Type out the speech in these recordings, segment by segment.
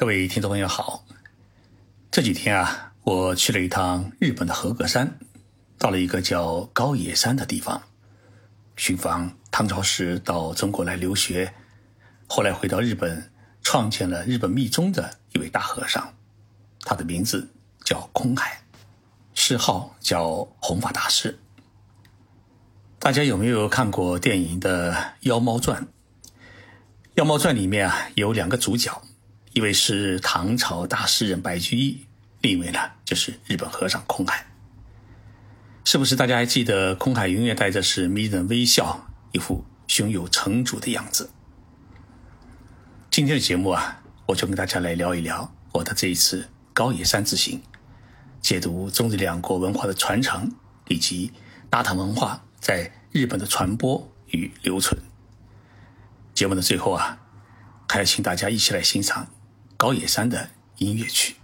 各位听众朋友好，这几天啊，我去了一趟日本的和歌山，到了一个叫高野山的地方，寻访唐朝时到中国来留学，后来回到日本创建了日本密宗的一位大和尚，他的名字叫空海，谥号叫弘法大师。大家有没有看过电影的《妖猫传》？《妖猫传》里面啊，有两个主角。一位是唐朝大诗人白居易，另一位呢就是日本和尚空海。是不是大家还记得空海永远带着是迷人微笑，一副胸有成竹的样子？今天的节目啊，我就跟大家来聊一聊我的这一次高野山之行，解读中日两国文化的传承，以及大唐文化在日本的传播与留存。节目的最后啊，还要请大家一起来欣赏。高野山的音乐曲，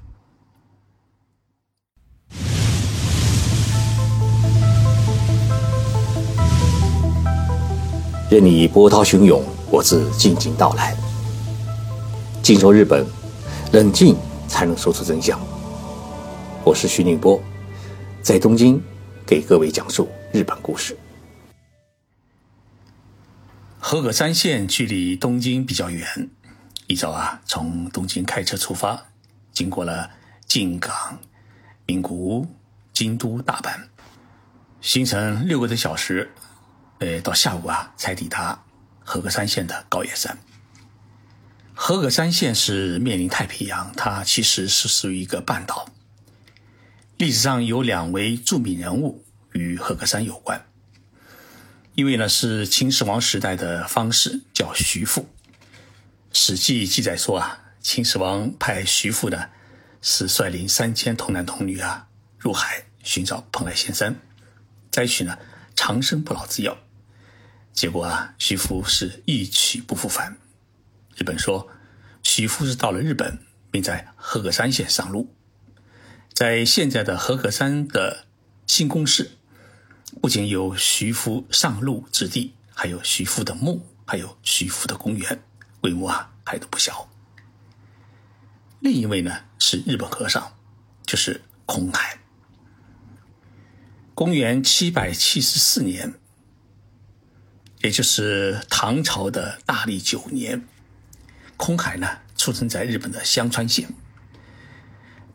任你波涛汹涌，我自静静到来。静说日本，冷静才能说出真相。我是徐宁波，在东京给各位讲述日本故事。和歌山县距离东京比较远。一早啊，从东京开车出发，经过了静冈、名古屋、京都、大阪，行程六个多小时，呃，到下午啊才抵达和歌山县的高野山。和歌山县是面临太平洋，它其实是属于一个半岛。历史上有两位著名人物与和歌山有关，一位呢是秦始皇时代的方士，叫徐父。史记记载说啊，秦始皇派徐父呢，是率领三千童男童女啊，入海寻找蓬莱仙山，摘取呢长生不老之药。结果啊，徐福是一去不复返。日本说，徐福是到了日本，并在和歌山县上路。在现在的和歌山的新宫市，不仅有徐福上路之地，还有徐福的墓，还有徐福的公园。规模啊，还都不小。另一位呢是日本和尚，就是空海。公元七百七十四年，也就是唐朝的大历九年，空海呢出生在日本的香川县。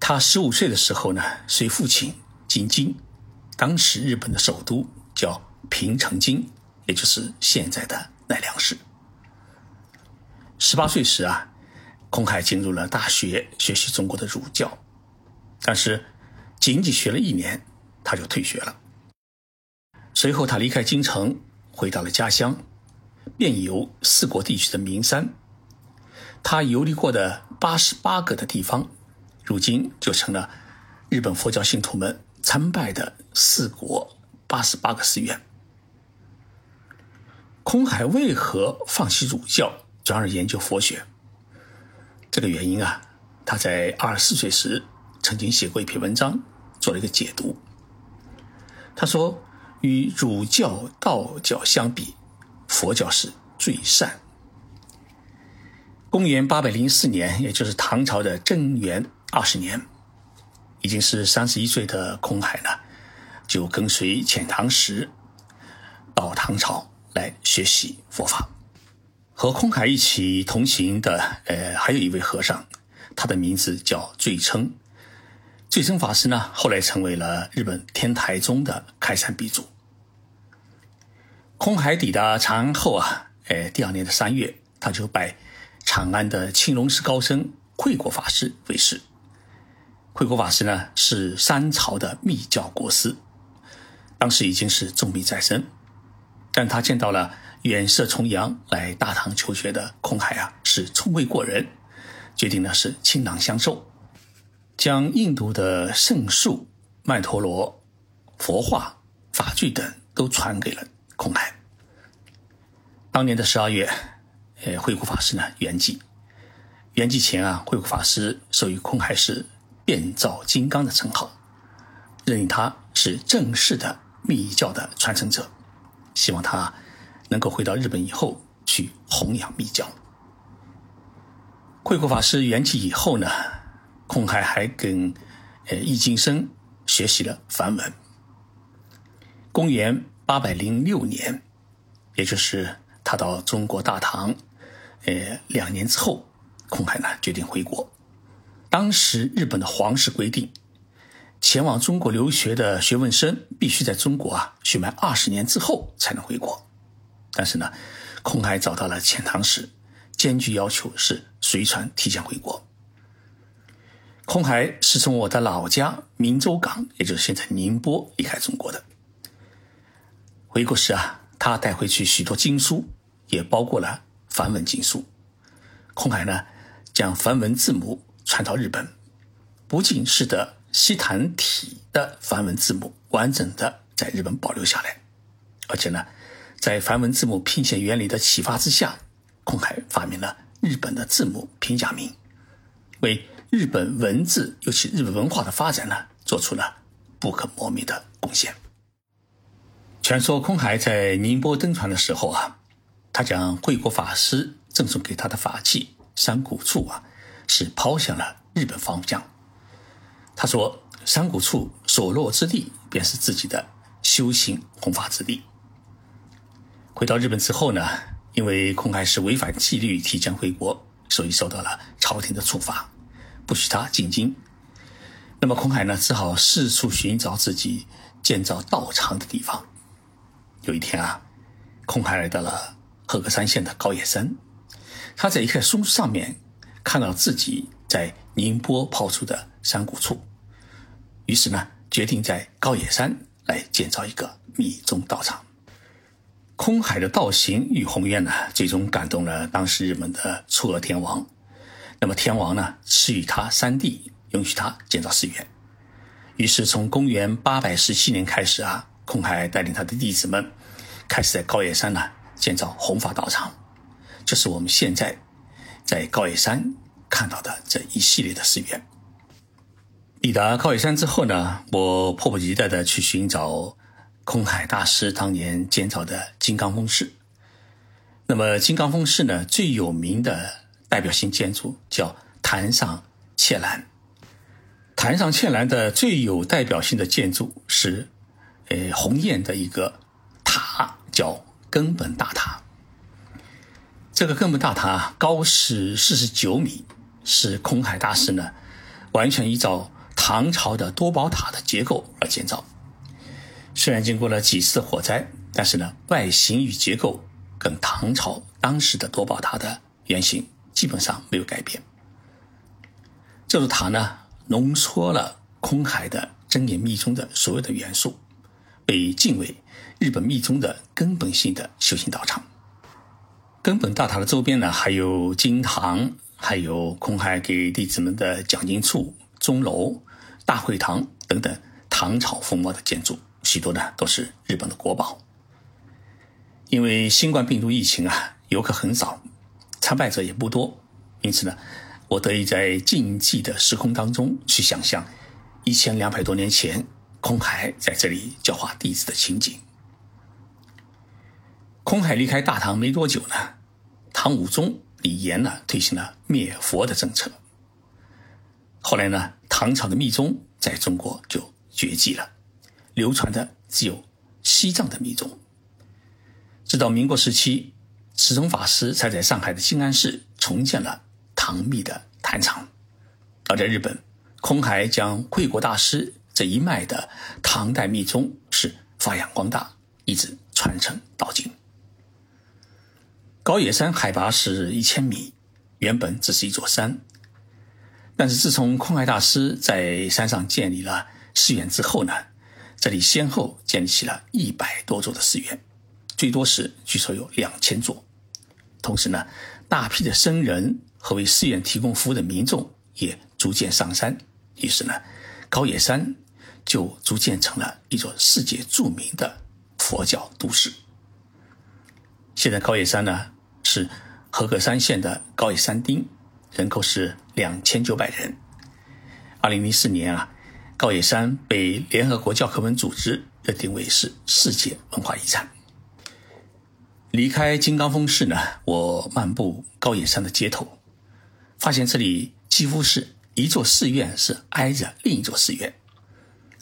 他十五岁的时候呢，随父亲进京，当时日本的首都叫平城京，也就是现在的奈良市。十八岁时啊，空海进入了大学学习中国的儒教，但是仅仅学了一年，他就退学了。随后他离开京城，回到了家乡，遍游四国地区的名山。他游历过的八十八个的地方，如今就成了日本佛教信徒们参拜的四国八十八个寺院。空海为何放弃儒教？转而研究佛学，这个原因啊，他在二十四岁时曾经写过一篇文章，做了一个解读。他说，与儒教、道教相比，佛教是最善。公元八百零四年，也就是唐朝的贞元二十年，已经是三十一岁的空海呢，就跟随遣唐使到唐朝来学习佛法。和空海一起同行的，呃，还有一位和尚，他的名字叫最称。最称法师呢，后来成为了日本天台宗的开山鼻祖。空海抵达长安后啊，呃，第二年的三月，他就拜长安的青龙寺高僧慧果法师为师。慧果法师呢，是三朝的密教国师，当时已经是重病在身，但他见到了。远涉重洋来大唐求学的空海啊，是聪慧过人，决定呢是倾囊相授，将印度的圣树、曼陀罗、佛画、法具等都传给了空海。当年的十二月，呃，慧果法师呢圆寂，圆寂前啊，慧果法师授予空海是变造金刚的称号，认定他是正式的密教的传承者，希望他。能够回到日本以后去弘扬密教。慧国法师圆寂以后呢，空海还跟呃易经生学习了梵文。公元八百零六年，也就是他到中国大唐，呃两年之后，空海呢决定回国。当时日本的皇室规定，前往中国留学的学问生必须在中国啊学满二十年之后才能回国。但是呢，空海找到了遣唐使。坚决要求是随船提前回国。空海是从我的老家明州港，也就是现在宁波离开中国的。回国时啊，他带回去许多经书，也包括了梵文经书。空海呢，将梵文字母传到日本，不仅使得西坛体的梵文字母完整的在日本保留下来，而且呢，在梵文字母拼写原理的启发之下。空海发明了日本的字母平假名，为日本文字，尤其日本文化的发展呢，做出了不可磨灭的贡献。传说空海在宁波登船的时候啊，他将慧果法师赠送给他的法器山谷处啊，是抛向了日本方向。他说：“山谷处所落之地，便是自己的修行弘法之地。”回到日本之后呢？因为空海是违反纪律提前回国，所以受到了朝廷的处罚，不许他进京。那么空海呢，只好四处寻找自己建造道场的地方。有一天啊，空海来到了和歌山县的高野山，他在一棵松树上面看到自己在宁波抛出的山谷处，于是呢，决定在高野山来建造一个密宗道场。空海的道行与宏愿呢，最终感动了当时日本的嵯峨天王。那么天王呢，赐予他三地，允许他建造寺院。于是从公元八百十七年开始啊，空海带领他的弟子们，开始在高野山呢建造弘法道场。就是我们现在在高野山看到的这一系列的寺院。抵达高野山之后呢，我迫不及待的去寻找。空海大师当年建造的金刚峰寺，那么金刚峰寺呢，最有名的代表性建筑叫坛上切兰。坛上切兰的最有代表性的建筑是，呃，鸿雁的一个塔，叫根本大塔。这个根本大塔高是四十九米，是空海大师呢完全依照唐朝的多宝塔的结构而建造。虽然经过了几次火灾，但是呢，外形与结构跟唐朝当时的多宝塔的原型基本上没有改变。这座塔呢，浓缩了空海的真言密宗的所有的元素，被敬为日本密宗的根本性的修行道场。根本大塔的周边呢，还有经堂，还有空海给弟子们的讲经处、钟楼、大会堂等等唐朝风貌的建筑。许多呢都是日本的国宝。因为新冠病毒疫情啊，游客很少，参拜者也不多，因此呢，我得以在静寂的时空当中去想象一千两百多年前空海在这里教化弟子的情景。空海离开大唐没多久呢，唐武宗李炎呢推行了灭佛的政策。后来呢，唐朝的密宗在中国就绝迹了。流传的只有西藏的密宗。直到民国时期，慈宗法师才在上海的静安寺重建了唐密的坛场。而在日本，空海将慧果大师这一脉的唐代密宗是发扬光大，一直传承到今。高野山海拔是一千米，原本只是一座山，但是自从空海大师在山上建立了寺院之后呢？这里先后建起了一百多座的寺院，最多时据说有两千座。同时呢，大批的僧人和为寺院提供服务的民众也逐渐上山。于是呢，高野山就逐渐成了一座世界著名的佛教都市。现在高野山呢是和歌山县的高野山町，人口是两千九百人。二零零四年啊。高野山被联合国教科文组织认定为是世界文化遗产。离开金刚峰寺呢，我漫步高野山的街头，发现这里几乎是一座寺院是挨着另一座寺院，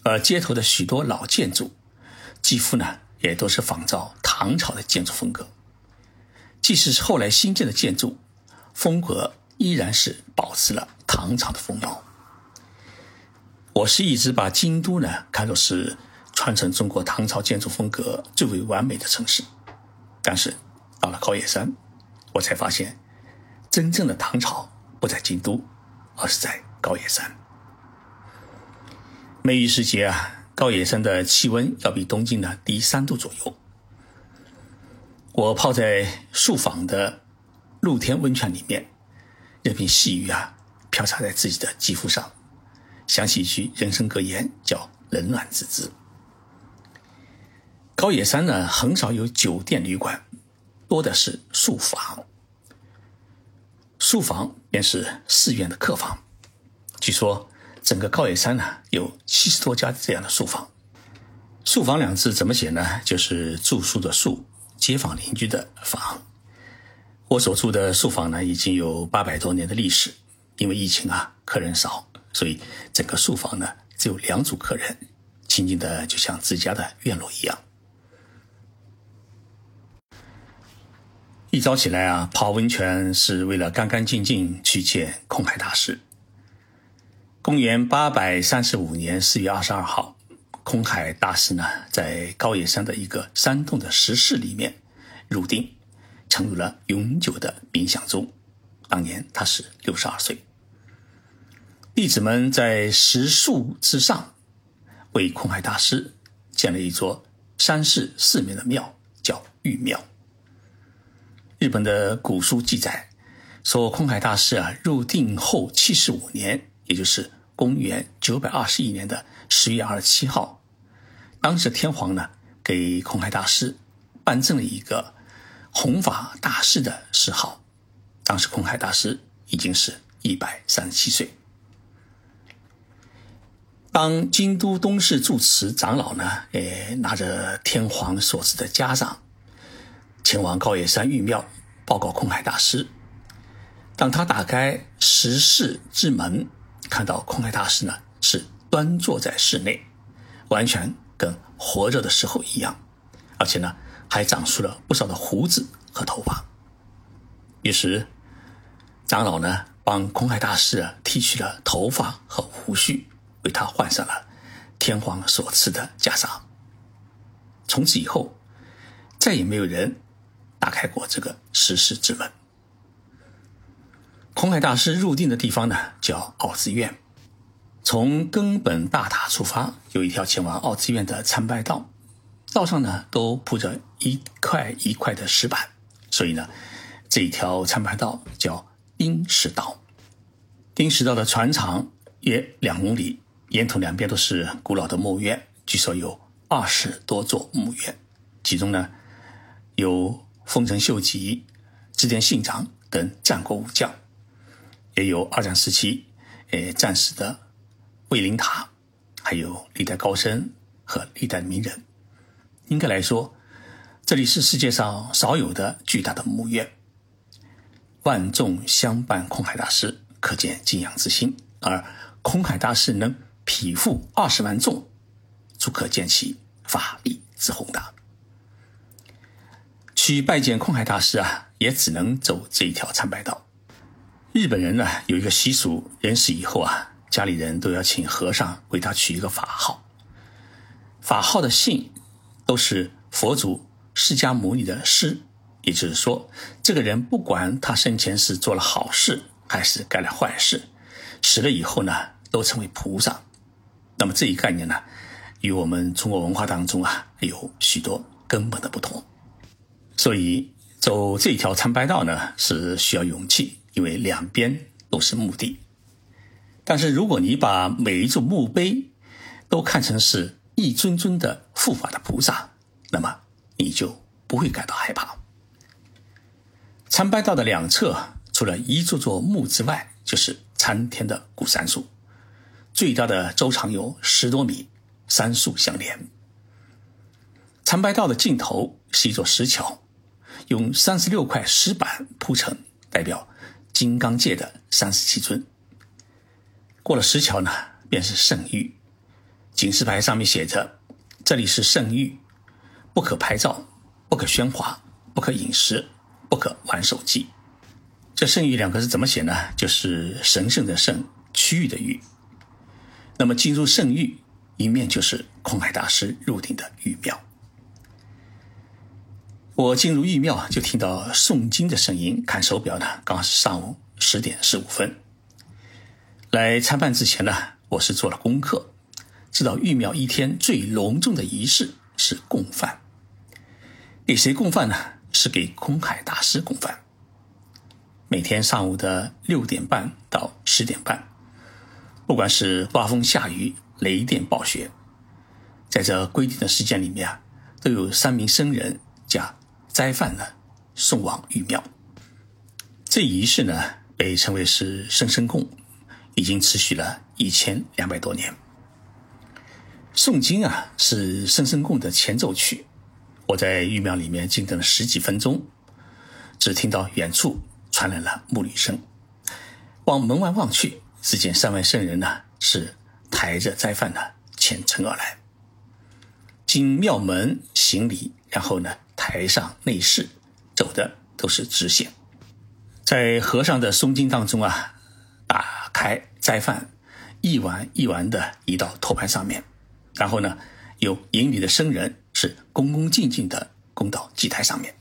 而街头的许多老建筑，几乎呢也都是仿照唐朝的建筑风格。即使是后来新建的建筑，风格依然是保持了唐朝的风貌。我是一直把京都呢看作是传承中国唐朝建筑风格最为完美的城市，但是到了高野山，我才发现，真正的唐朝不在京都，而是在高野山。梅雨时节啊，高野山的气温要比东京呢低三度左右。我泡在树坊的露天温泉里面，任凭细雨啊飘洒在自己的肌肤上，想起一句人生格言，叫“冷暖自知”。高野山呢，很少有酒店旅馆，多的是宿房。宿房便是寺院的客房。据说整个高野山呢，有七十多家这样的宿房。宿房两字怎么写呢？就是住宿的宿。街坊邻居的房，我所住的宿房呢，已经有八百多年的历史。因为疫情啊，客人少，所以整个书房呢只有两组客人，清静的就像自家的院落一样。一早起来啊，泡温泉是为了干干净净去见空海大师。公元八百三十五年四月二十二号。空海大师呢，在高野山的一个山洞的石室里面入定，沉入了永久的冥想中。当年他是六十二岁。弟子们在石树之上为空海大师建了一座山势四面的庙，叫玉庙。日本的古书记载说，空海大师啊入定后七十五年，也就是公元九百二十一年的十月二十七号。当时天皇呢，给空海大师颁赠了一个弘法大师的谥号。当时空海大师已经是一百三十七岁。当京都东市住持长老呢，诶，拿着天皇所赐的家章，前往高野山玉庙报告空海大师。当他打开石室之门，看到空海大师呢是端坐在室内，完全。跟活着的时候一样，而且呢，还长出了不少的胡子和头发。于是，长老呢帮空海大师剃去了头发和胡须，为他换上了天皇所赐的袈裟。从此以后，再也没有人打开过这个石室之门。空海大师入定的地方呢，叫奥之院。从根本大塔出发，有一条前往奥之院的参拜道，道上呢都铺着一块一块的石板，所以呢，这一条参拜道叫丁石道。丁石道的全长约两公里，沿途两边都是古老的墓院，据说有二十多座墓院，其中呢有丰臣秀吉、织田信长等战国武将，也有二战时期诶战死的。卫灵塔，还有历代高僧和历代名人。应该来说，这里是世界上少有的巨大的墓院。万众相伴空海大师，可见敬仰之心。而空海大师能匹夫二十万众，足可见其法力之宏大。去拜见空海大师啊，也只能走这一条参拜道。日本人呢有一个习俗，人死以后啊。家里人都要请和尚为他取一个法号，法号的姓都是佛祖释迦牟尼的师，也就是说，这个人不管他生前是做了好事还是干了坏事，死了以后呢，都成为菩萨。那么这一概念呢，与我们中国文化当中啊有许多根本的不同。所以走这条参拜道呢，是需要勇气，因为两边都是墓地。但是，如果你把每一座墓碑都看成是一尊尊的护法的菩萨，那么你就不会感到害怕。参拜道的两侧，除了一座座墓之外，就是参天的古杉树，最大的周长有十多米，三树相连。参拜道的尽头是一座石桥，用三十六块石板铺成，代表金刚界的三十七尊。过了石桥呢，便是圣域。警示牌上面写着：“这里是圣域，不可拍照，不可喧哗，不可饮食，不可玩手机。”这“圣域”两个字怎么写呢？就是神圣的圣，区域的域。那么进入圣域，一面就是空海大师入定的玉庙。我进入玉庙，就听到诵经的声音。看手表呢，刚好是上午十点十五分。来参拜之前呢，我是做了功课，知道玉庙一天最隆重的仪式是供饭。给谁供饭呢？是给空海大师供饭。每天上午的六点半到十点半，不管是刮风下雨、雷电暴雪，在这规定的时间里面啊，都有三名僧人将斋饭呢送往玉庙。这仪式呢，被称为是生生供。已经持续了一千两百多年。诵经啊，是生生供的前奏曲。我在玉庙里面静等了十几分钟，只听到远处传来了木驴声。往门外望去，只见三位圣人呢是抬着斋饭呢虔诚而来，经庙门行礼，然后呢抬上内侍，走的都是直线。在和尚的诵经当中啊，打开。斋饭一碗一碗的移到托盘上面，然后呢，由引礼的僧人是恭恭敬敬的供到祭台上面。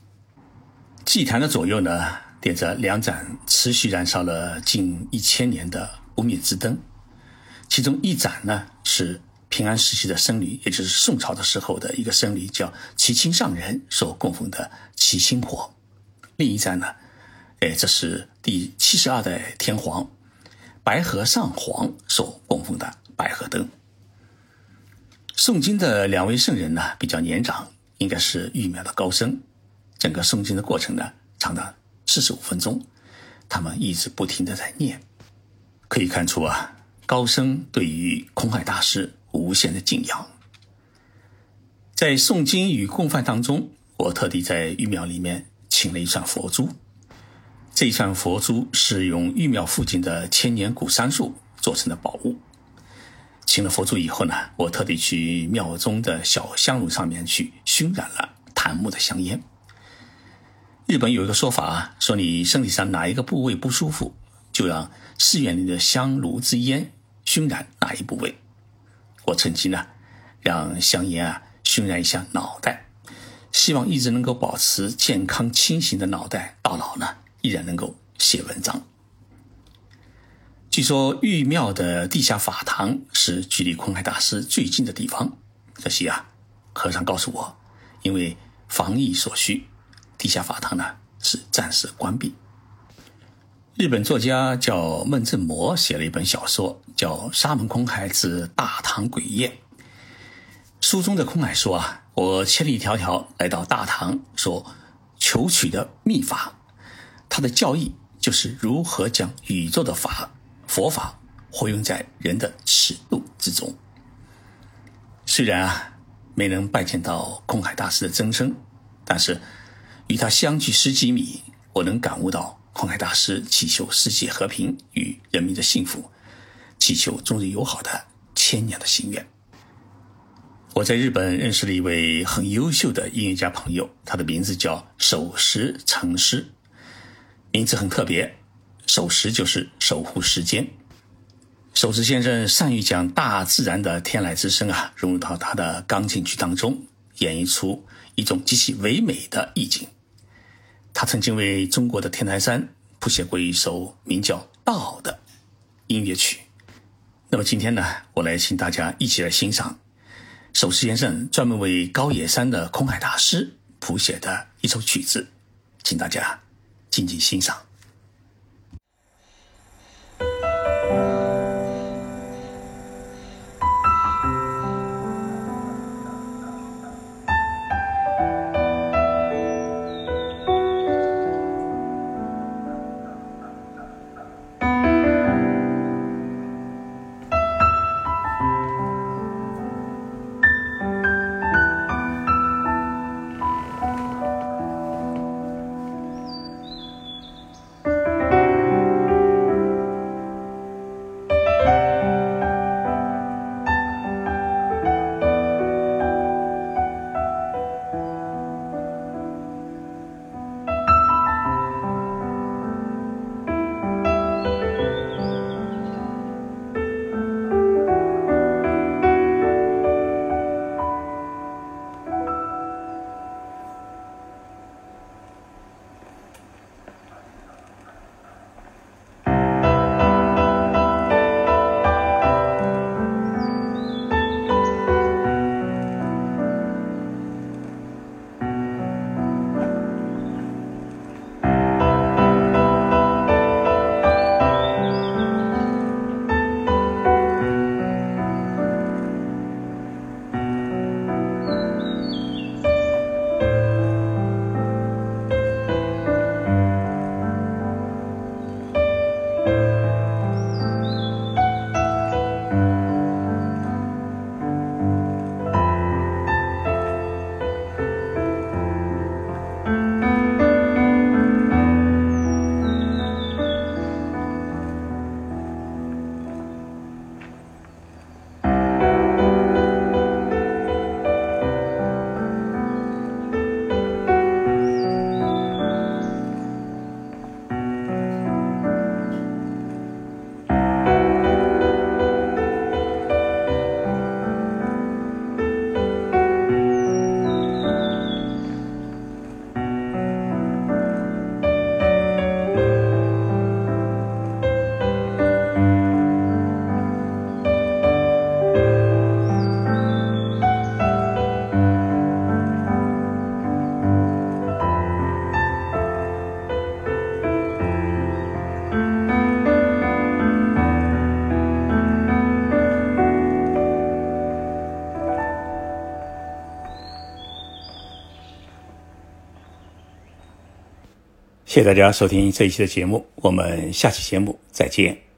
祭坛的左右呢，点着两盏持续燃烧了近一千年的不灭之灯，其中一盏呢是平安时期的僧侣，也就是宋朝的时候的一个僧侣叫齐清上人所供奉的齐心火，另一盏呢，哎，这是第七十二代天皇。白河上皇所供奉的白鹤灯。诵经的两位圣人呢，比较年长，应该是玉庙的高僧。整个诵经的过程呢，长达四十五分钟，他们一直不停的在念。可以看出啊，高僧对于空海大师无限的敬仰。在诵经与供饭当中，我特地在玉庙里面请了一串佛珠。这一串佛珠是用玉庙附近的千年古杉树做成的宝物。请了佛珠以后呢，我特地去庙中的小香炉上面去熏染了檀木的香烟。日本有一个说法啊，说你身体上哪一个部位不舒服，就让寺院里的香炉之烟熏染哪一部位。我趁机呢，让香烟啊熏染一下脑袋，希望一直能够保持健康清醒的脑袋到老呢。依然能够写文章。据说玉庙的地下法堂是距离空海大师最近的地方。可惜啊，和尚告诉我，因为防疫所需，地下法堂呢是暂时关闭。日本作家叫孟正模写了一本小说，叫《沙门空海之大唐鬼宴》。书中的空海说啊，我千里迢迢来到大唐，所求取的秘法。他的教义就是如何将宇宙的法、佛法活用在人的尺度之中。虽然啊没能拜见到空海大师的真身，但是与他相距十几米，我能感悟到空海大师祈求世界和平与人民的幸福，祈求中日友好的千年的心愿。我在日本认识了一位很优秀的音乐家朋友，他的名字叫守时成师。名字很特别，守时就是守护时间。守时先生善于将大自然的天籁之声啊融入到他的钢琴曲当中，演绎出一种极其唯美的意境。他曾经为中国的天台山谱写过一首名叫《道》的音乐曲。那么今天呢，我来请大家一起来欣赏守时先生专门为高野山的空海大师谱写的一首曲子，请大家。静静欣赏。谢谢大家收听这一期的节目，我们下期节目再见。